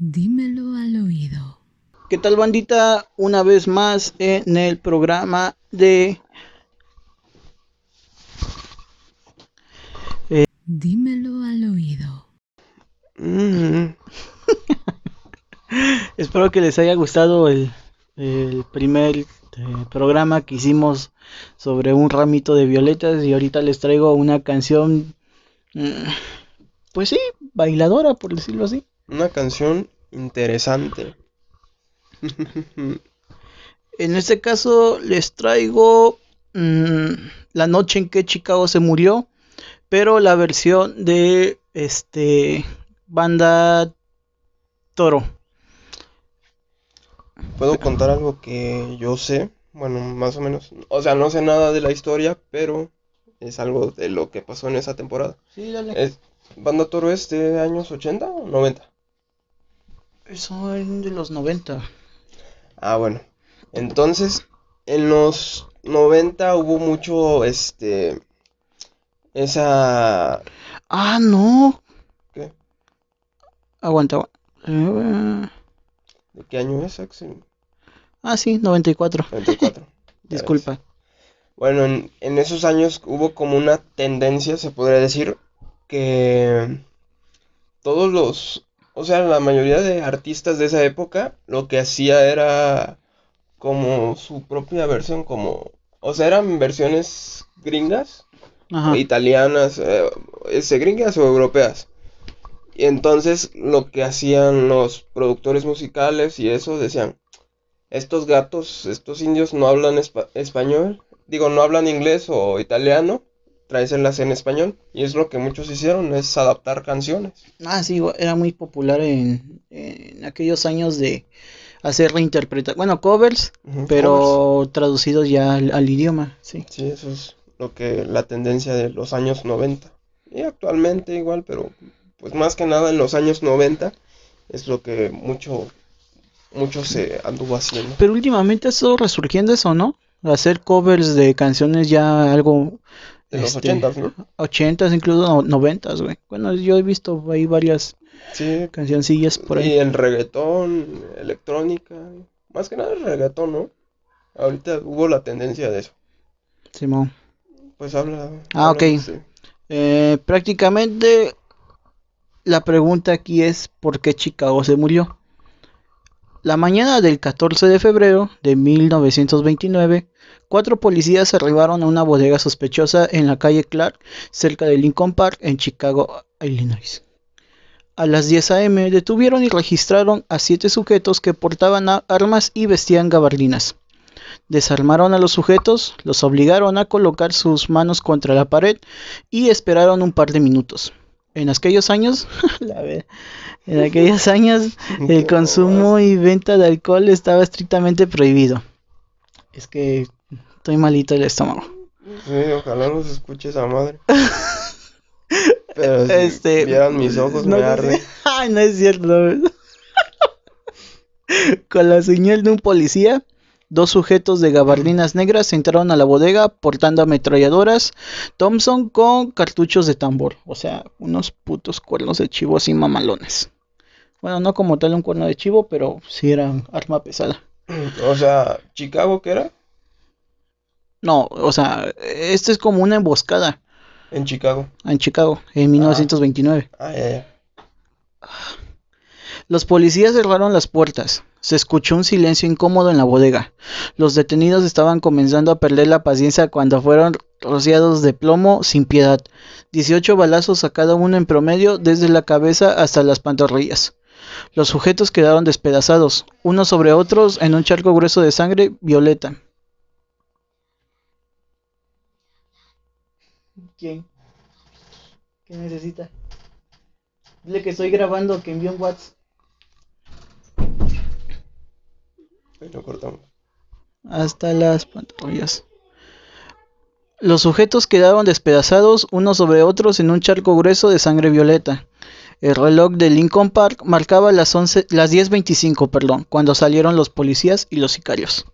Dímelo al oído. ¿Qué tal bandita? Una vez más en el programa de... Dímelo al oído. Mm. Espero que les haya gustado el, el primer eh, programa que hicimos sobre un ramito de violetas y ahorita les traigo una canción, mm, pues sí, bailadora por decirlo así. Una canción interesante. En este caso les traigo mm, La noche en que Chicago se murió, pero la versión de este banda Toro. Puedo contar algo que yo sé, bueno, más o menos. O sea, no sé nada de la historia, pero es algo de lo que pasó en esa temporada. Sí, dale. Es, Banda Toro es de años 80 o 90. Es de los 90. Ah, bueno. Entonces, en los 90 hubo mucho, este, esa... Ah, no. ¿Qué? Aguanta. aguanta. ¿De qué año es, Axel? Ah, sí, 94. 94. Ya ves. Disculpa. Bueno, en, en esos años hubo como una tendencia, se podría decir, que todos los, o sea, la mayoría de artistas de esa época lo que hacía era como su propia versión, como, o sea, eran versiones gringas, Ajá. italianas, eh, ese, gringas o europeas. Y entonces lo que hacían los productores musicales y eso decían, estos gatos, estos indios no hablan espa- español, digo, no hablan inglés o italiano, tráeselas en español. Y es lo que muchos hicieron, es adaptar canciones. Ah, sí, era muy popular en, en aquellos años de hacer reinterpretaciones, bueno, covers, Ujú, covers. pero traducidos ya al, al idioma, sí. Sí, eso es lo que la tendencia de los años 90. Y actualmente igual, pero pues más que nada en los años 90 es lo que mucho mucho se anduvo haciendo. Pero últimamente ha estado resurgiendo eso, ¿no? Hacer covers de canciones ya algo De los este, 80, ¿no? 80s, incluso no- 90s, güey. Bueno, yo he visto ahí varias Sí, cancioncillas por ahí. y en reggaetón, electrónica, más que nada el reggaetón, ¿no? Ahorita hubo la tendencia de eso. Simón. Pues habla. Ah, ok. sí. Eh, prácticamente la pregunta aquí es ¿por qué Chicago se murió? La mañana del 14 de febrero de 1929, cuatro policías arribaron a una bodega sospechosa en la calle Clark, cerca de Lincoln Park, en Chicago, Illinois. A las 10 a.m. detuvieron y registraron a siete sujetos que portaban armas y vestían gabardinas. Desarmaron a los sujetos, los obligaron a colocar sus manos contra la pared y esperaron un par de minutos. En aquellos años, en aquellos años, el consumo y venta de alcohol estaba estrictamente prohibido. Es que estoy malito del estómago. Sí, ojalá no se escuche esa madre. Pero si Este, vieran mis ojos, no me arde. Ay, no es cierto. Con la señal de un policía, dos sujetos de gabardinas negras entraron a la bodega portando ametralladoras Thompson con cartuchos de tambor. O sea, unos putos cuernos de chivo así mamalones. Bueno, no como tal un cuerno de chivo, pero sí era arma pesada. O sea, Chicago, ¿qué era? No, o sea, esto es como una emboscada En Chicago. en Chicago en 1929. Ah, ya, ya. Los policías cerraron las puertas. Se escuchó un silencio incómodo en la bodega. Los detenidos estaban comenzando a perder la paciencia cuando fueron rociados de plomo sin piedad. 18 balazos a cada uno en promedio desde la cabeza hasta las pantorrillas. Los sujetos quedaron despedazados, unos sobre otros en un charco grueso de sangre violeta. ¿Quién? ¿Qué necesita? Dile que estoy grabando, que envió un WhatsApp. Hasta las pantorrillas. Los sujetos quedaron despedazados unos sobre otros en un charco grueso de sangre violeta. El reloj de Lincoln Park marcaba las, 11, las 10.25, perdón, cuando salieron los policías y los sicarios.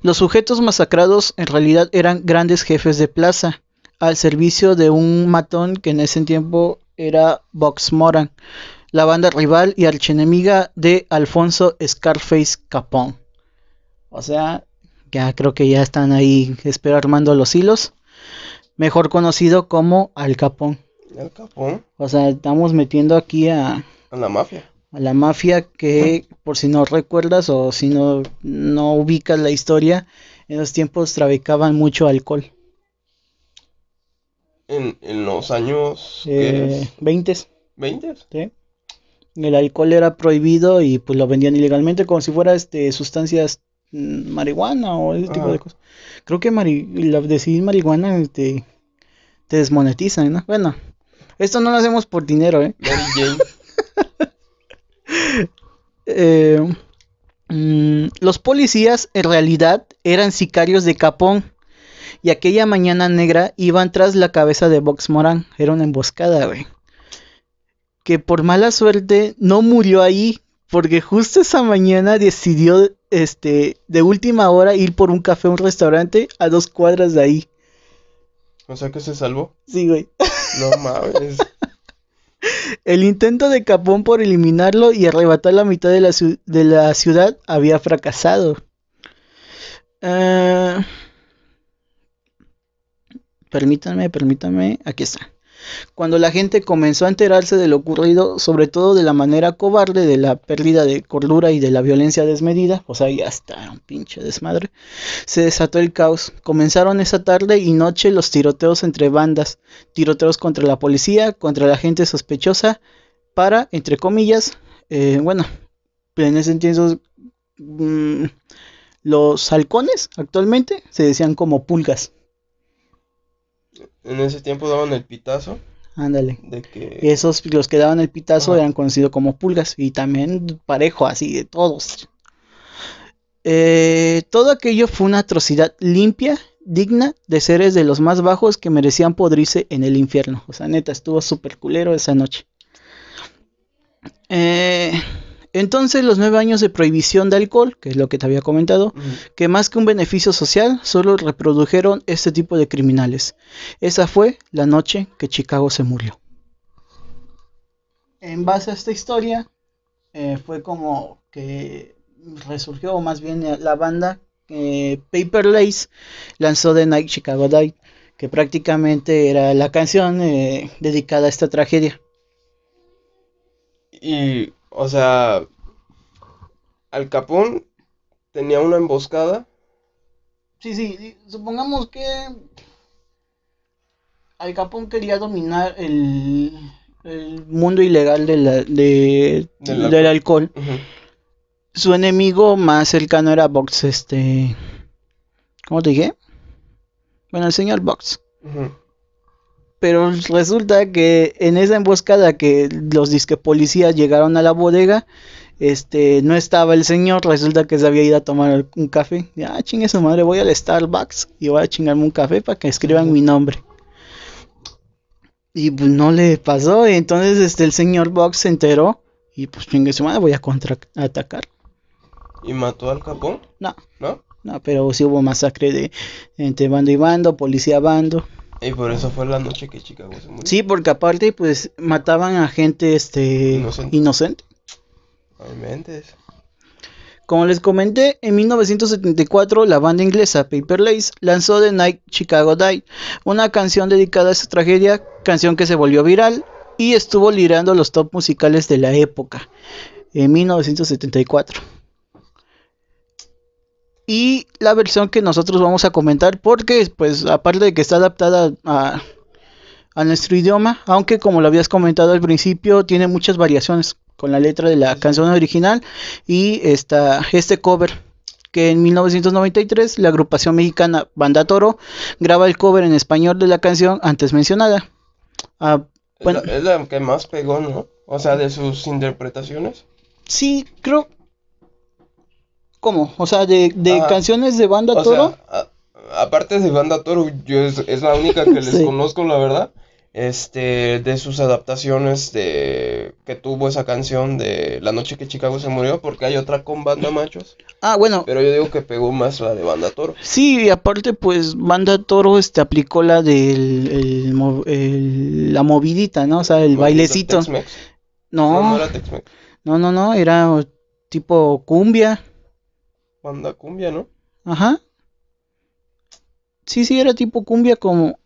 Los sujetos masacrados en realidad eran grandes jefes de plaza, al servicio de un matón que en ese tiempo era Box Moran, la banda rival y archenemiga de Alfonso Scarface Capón. O sea, ya creo que ya están ahí, espero armando los hilos. Mejor conocido como Al Capón. El Capón. O sea, estamos metiendo aquí a, A la mafia. a la mafia que, por si no recuerdas o si no, no ubicas la historia, en los tiempos traficaban mucho alcohol. En, en los años. ¿qué Eh, es? 20, ¿20? ¿sí? El alcohol era prohibido y pues lo vendían ilegalmente como si fuera este sustancias marihuana o ese tipo de cosas. Creo que mari la- decir marihuana te, te desmonetizan, ¿no? Bueno, esto no lo hacemos por dinero, ¿eh? Mary Jane. Eh, mm, los policías en realidad eran sicarios de Capón y aquella mañana negra iban tras la cabeza de Vox Morán. Era una emboscada, güey. Que por mala suerte no murió ahí porque justo esa mañana decidió, este, de última hora ir por un café a un restaurante a dos cuadras de ahí. O sea que se salvó. Sí, güey. No mames. El intento de Capón por eliminarlo y arrebatar la mitad de la, ciu- de la ciudad había fracasado. Ah, permítanme, permítanme, aquí está. Cuando la gente comenzó a enterarse de lo ocurrido, sobre todo de la manera cobarde de la pérdida de cordura y de la violencia desmedida, sea, ya está un pinche desmadre, se desató el caos. Comenzaron esa tarde y noche los tiroteos entre bandas, tiroteos contra la policía, contra la gente sospechosa, para, entre comillas, eh, bueno, en ese entonces mm, los halcones actualmente se decían como pulgas. En ese tiempo daban el pitazo Ándale. de que. Esos, los que daban el pitazo Ajá. eran conocidos como pulgas y también parejo, así de todos. Eh, todo aquello fue una atrocidad limpia, digna de seres de los más bajos que merecían podrirse en el infierno. O sea, neta, estuvo súper culero esa noche. Eh, entonces, los nueve años de prohibición de alcohol, que es lo que te había comentado, que más que un beneficio social, solo reprodujeron este tipo de criminales. Esa fue la noche que Chicago se murió. En base a esta historia, eh, fue como que resurgió, o más bien eh, la banda eh, Paper Lace lanzó The Night Chicago Died, que prácticamente era la canción eh, dedicada a esta tragedia. Y, o sea, Al Capón tenía una emboscada. Sí, sí, supongamos que Al Capón quería dominar el, el mundo ilegal de la- de- Del del alcohol. Su enemigo más cercano era Box, este... ¿Cómo te dije? Bueno, el señor Box. Pero resulta que en esa emboscada que los disque policías llegaron a la bodega, este, no estaba el señor, resulta que se había ido a tomar un café. Y, ah, chingue su madre, voy al Starbucks y voy a chingarme un café para que escriban mi nombre. Y pues no le pasó, y entonces este, el señor Box se enteró y pues chingue su madre, voy a contraatacar. ¿Y mató al Capón? No, ¿No? no, pero sí hubo masacre de entre bando y bando, policía bando. Y por eso fue la noche que Chicago se murió. Sí, porque aparte pues mataban a gente este Inocente. inocente. Mentes. Como les comenté, en 1974 la banda inglesa Paper Lace lanzó The Night Chicago Died, una canción dedicada a esta tragedia, canción que se volvió viral y estuvo liderando los top musicales de la época en 1974. Y la versión que nosotros vamos a comentar, porque pues aparte de que está adaptada a, a nuestro idioma, aunque como lo habías comentado al principio, tiene muchas variaciones con la letra de la canción original y esta, este cover que en 1993 la agrupación mexicana Banda Toro graba el cover en español de la canción antes mencionada. Ah, Es, bueno, la, es la que más pegó, ¿no? O sea, de sus interpretaciones. sí, creo... ¿Cómo? O sea, de, de Ajá. canciones de Banda O Toro. sea, a- aparte de Banda Toro, yo es, es la única que les Sí. conozco, la verdad. Este, de sus adaptaciones de que tuvo esa canción de La noche que Chicago se murió, porque hay otra con Banda Machos. Ah, bueno, Pero yo digo que pegó más la de Banda Toro. Sí, y aparte pues Banda Toro este aplicó la del el el- la movidita, ¿no? O sea, el bailecito. No, no No, era no, no, no, era tipo cumbia. Banda cumbia, ¿no? Ajá. Sí, sí, era tipo cumbia como...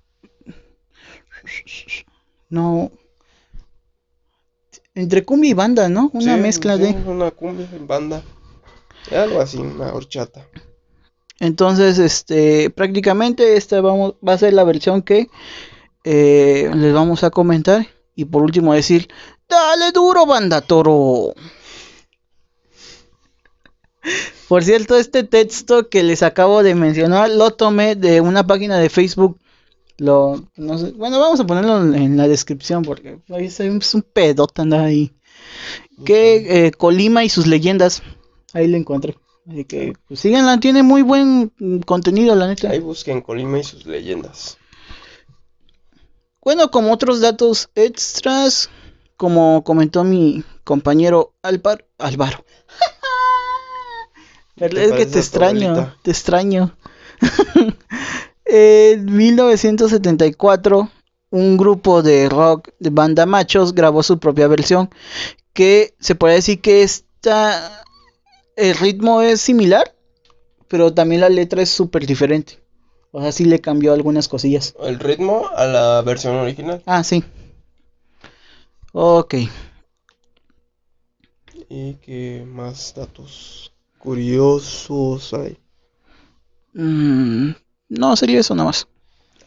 No. Entre cumbia y banda, ¿no? Una Sí, mezcla sí, de... Una cumbia en banda. Algo así, una horchata. Entonces, este, prácticamente esta vamos, va a ser la versión que eh, les vamos a comentar. Y por último decir, dale duro, banda toro. Por cierto, este texto que les acabo de mencionar lo tomé de una página de Facebook. Lo, no sé, bueno, vamos a ponerlo en, la descripción porque ahí es un, pedote andar ahí. Que eh, Colima y sus leyendas. Ahí lo encontré. Así que pues, síganla, tiene muy buen mm, contenido, la neta. Ahí busquen Colima y sus leyendas. Bueno, como otros datos extras, como comentó mi compañero Álvaro, Álvaro. Pero ¿Te es que te extraño, abuelita? te extraño. en 1974, un grupo de rock de banda machos grabó su propia versión, que se puede decir que esta, el ritmo es similar, pero también la letra es súper diferente. O sea, sí le cambió algunas cosillas. El ritmo a la versión original. Ah, sí. Ok. ¿Y qué más datos curiosos hay? Mm, no, sería eso nada más.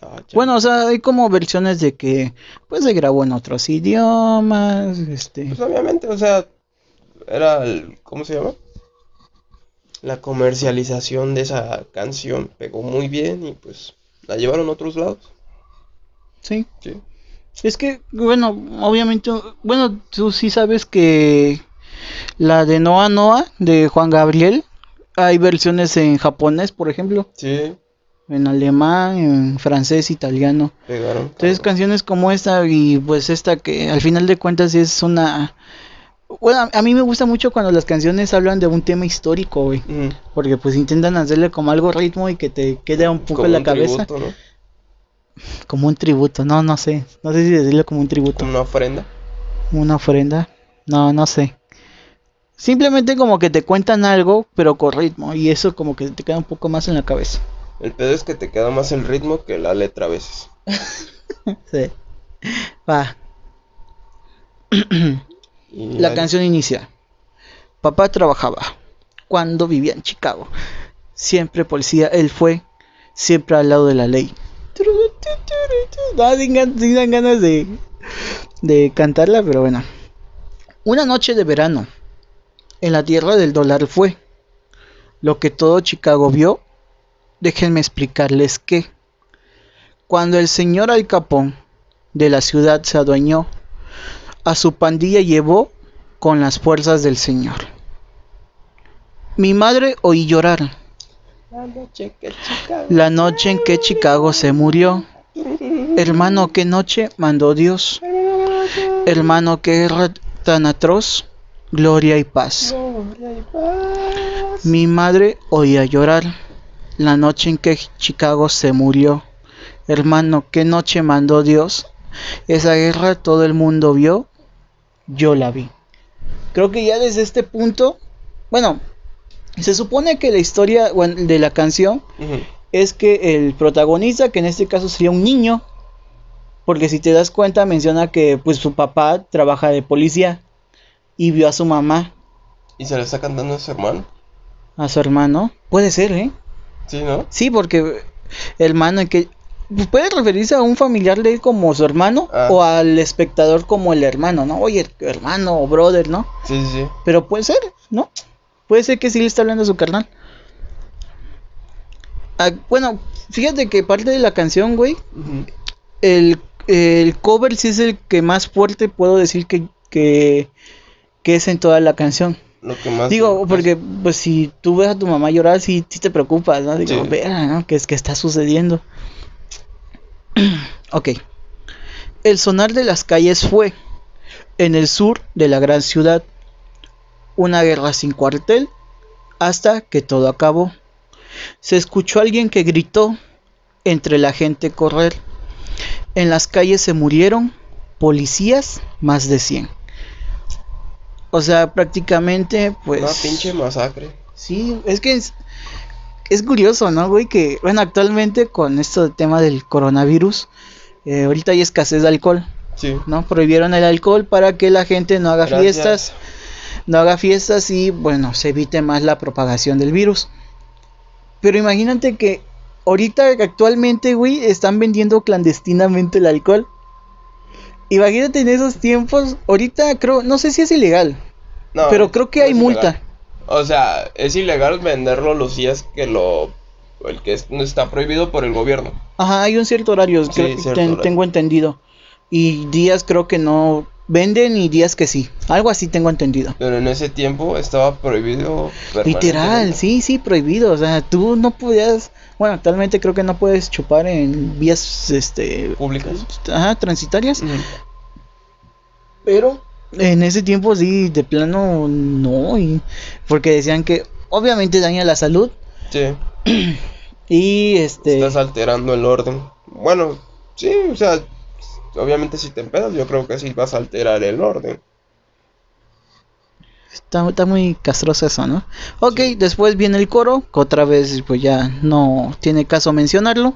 Ah. Bueno, o sea, hay como versiones de que pues se grabó en otros idiomas, este, Pues obviamente, o sea, era el, ¿cómo se llama? La comercialización de esa canción pegó muy bien y pues la llevaron a otros lados. sí. Sí. Es que, bueno, obviamente, bueno, tú sí sabes que la de Noa Noa de Juan Gabriel, hay versiones en japonés, por ejemplo, Sí, en alemán, en francés, italiano. pegaron. Entonces canciones como esta y pues esta que al final de cuentas es una... Bueno, a mí me gusta mucho cuando las canciones hablan de un tema histórico, güey. Porque pues intentan hacerle como algo ritmo y que te quede un poco Como en la un cabeza. tributo, ¿no? Como un tributo, no, no sé. No sé si decirlo como un tributo. Como una ofrenda. Una ofrenda. No, no sé. Simplemente como que te cuentan algo, pero con ritmo. Y eso como que te queda un poco más en la cabeza. El pedo es que te queda más el ritmo que la letra a veces. Sí. Va. La canción inicia. Papá trabajaba cuando vivía en Chicago. Siempre policía, él fue siempre al lado de la ley. No, dan ganas de, de cantarla, pero bueno. Una noche de verano en la tierra del dólar fue lo que todo Chicago vio. Déjenme explicarles que cuando el señor Al Capón de la ciudad se adueñó a su pandilla llevó con las fuerzas del Señor. Mi madre oí llorar La noche en que Chicago se murió. Hermano, qué noche mandó Dios. Hermano, qué guerra tan atroz. Gloria y paz. Gloria y paz. Mi madre oía llorar la noche en que Chicago se murió. Hermano, qué noche mandó Dios. Esa guerra todo el mundo vio. Yo la vi. Creo que ya desde este punto, bueno, se supone que la historia bueno, de la canción es que el protagonista, que en este caso sería un niño, porque si te das cuenta menciona que pues su papá trabaja de policía y vio a su mamá, Y se le está cantando a su hermano. a su hermano. Puede ser, ¿eh? Sí, ¿no? Sí, porque hermano que puede referirse a un familiar de él como su hermano Ah. o al espectador como el hermano, ¿no? Oye, hermano o brother, ¿no? Sí, sí, sí. Pero puede ser, ¿no? Puede ser que sí le está hablando a su carnal. Ah, bueno, fíjate que parte de la canción, güey, el, el cover sí es el que más fuerte puedo decir que, que, que es en toda la canción. Lo que más. Digo, porque pues si tú ves a tu mamá llorar, sí, sí te preocupas, ¿no? Digo, Sí. "Verga, ¿no? ¿Qué es que está sucediendo? ok. El sonar de las calles fue en el sur de la gran ciudad. Una guerra sin cuartel hasta que todo acabó. Se escuchó alguien que gritó entre la gente correr. En las calles se murieron policías más de 100. O sea, prácticamente, pues. Una pinche masacre. Sí, es que es, es curioso, ¿no, güey? Que, bueno, actualmente con esto del tema del coronavirus, eh, ahorita hay escasez de alcohol, Sí. ¿no? Prohibieron el alcohol para que la gente no haga Gracias. fiestas, no haga fiestas y, bueno, se evite más la propagación del virus. Pero imagínate que ahorita, actualmente, güey, están vendiendo clandestinamente el alcohol. Imagínate en esos tiempos, ahorita creo, no sé si es ilegal, No, pero creo que no hay multa. ilegal. O sea, es ilegal venderlo los días que lo. El que es- está prohibido por el gobierno. Ajá, hay un cierto horario, Sí, creo- cierto ten- horario. tengo entendido. Y días creo que no venden y días que sí. Algo así tengo entendido. Pero en ese tiempo estaba prohibido. Literal, sí, sí, prohibido. O sea, tú no podías, bueno, actualmente creo que no puedes chupar en vías, este, Públicas. ajá, transitarias. Pero en ese tiempo sí, de plano no. Y porque decían que obviamente daña la salud Sí. y este... Estás alterando el orden. Bueno, sí, o sea, obviamente si te empedas, yo creo que sí vas a alterar el orden. Está, está muy castroso eso, ¿no? Ok, después viene el coro, que otra vez pues ya no tiene caso mencionarlo.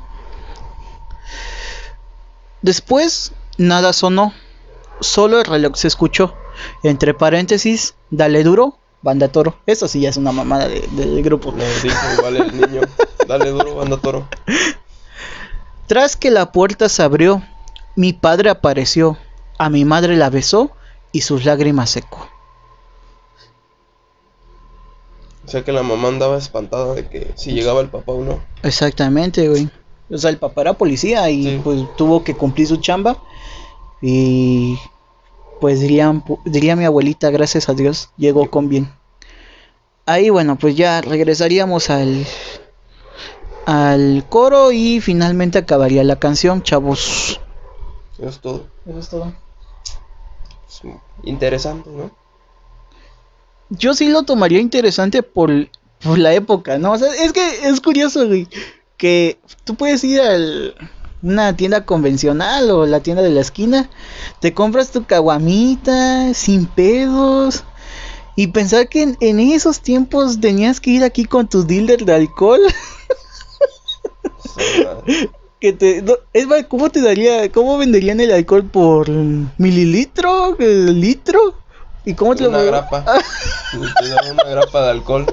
Después nada sonó, solo el reloj se escuchó. Entre paréntesis, dale duro, banda toro. Eso sí ya es una mamada de- del grupo. Le dijo vale el niño, dale duro, banda toro. Tras que la puerta se abrió, mi padre apareció, a mi madre la besó y sus lágrimas secó. O sea que la mamá andaba espantada de que si llegaba el papá o no. Exactamente, güey. O sea, el papá era policía y Sí. pues tuvo que cumplir su chamba. Y pues diría, diría mi abuelita, gracias a Dios, llegó con bien. Ahí bueno, pues ya regresaríamos al al coro y finalmente acabaría la canción, chavos. Eso es todo. Eso es todo. Es interesante, ¿no? Yo sí lo tomaría interesante por, por la época, ¿no? O sea, es que es curioso, güey, que tú puedes ir a una tienda convencional o la tienda de la esquina, te compras tu caguamita sin pedos y pensar que en, en esos tiempos tenías que ir aquí con tu dealer de alcohol, que te, no, es más, ¿cómo te daría, cómo venderían el alcohol por mililitro, litro? ¿Y cómo te una lo grapa. Te daba una grapa de alcohol.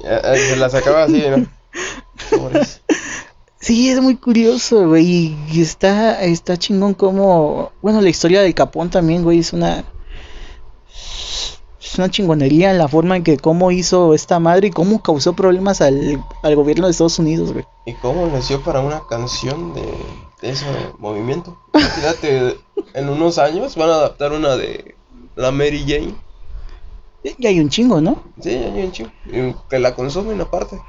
Se la sacaba así, ¿no? Pobres. Sí, es muy curioso, güey. Y está, está chingón como. Bueno, la historia del Capón también, güey, es una. Es una chingonería en la forma en que cómo hizo esta madre y cómo causó problemas al, al gobierno de Estados Unidos, güey. ¿Y cómo nació para una canción de, de ese movimiento? Imagínate, en unos años van a adaptar una de la Mary Jane. Y hay un chingo, ¿no? Sí, ya hay un chingo. Y Que la consumen aparte.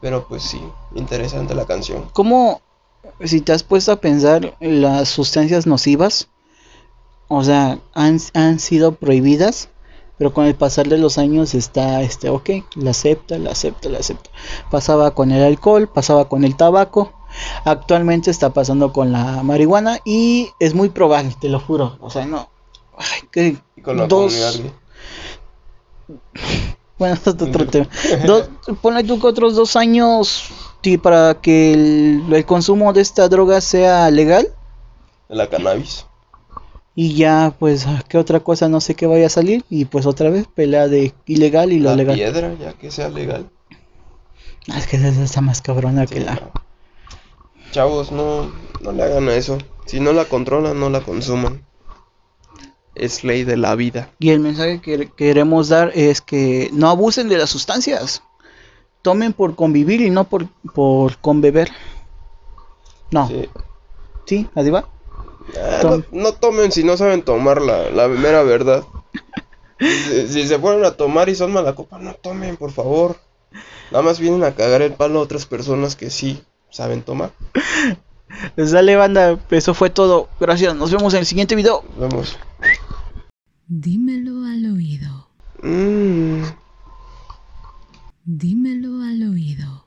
Pero pues sí, interesante la canción. ¿Cómo, si te has puesto a pensar, las sustancias nocivas, o sea, han, han sido prohibidas, pero con el pasar de los años está, este, ok, la acepta, la acepta, la acepta. Pasaba con el alcohol, pasaba con el tabaco, actualmente está pasando con la marihuana y es muy probable, te lo juro, o sea, no. Ay, que Y con la dos, comunidad bueno, es otro tema. Dos, ponle tú que otros dos años sí, para que el, el consumo de esta droga sea legal. la cannabis. Y ya, pues, ¿qué otra cosa? No sé qué vaya a salir. Y pues otra vez, pelea de ilegal y lo La legal. piedra, ya que sea legal. Ah, es que esa está más cabrona que la. Chavos, no, no le hagan a eso. Si no la controlan, no la consuman. Es ley de la vida. Y el mensaje que queremos dar es que no abusen de las sustancias. Tomen por convivir y no por, por conbeber. No, sí, Sí. así va. Ah, Tom- no, no tomen si no saben tomar la, la mera verdad. Si, si se fueron a tomar y son mala copa, no tomen, por favor. Nada más vienen a cagar el palo a otras personas que sí saben tomar. Pues dale, banda. Eso fue todo. Gracias. Nos vemos en el siguiente video. Nos vemos. Dímelo al oído. Mm. Dímelo al oído.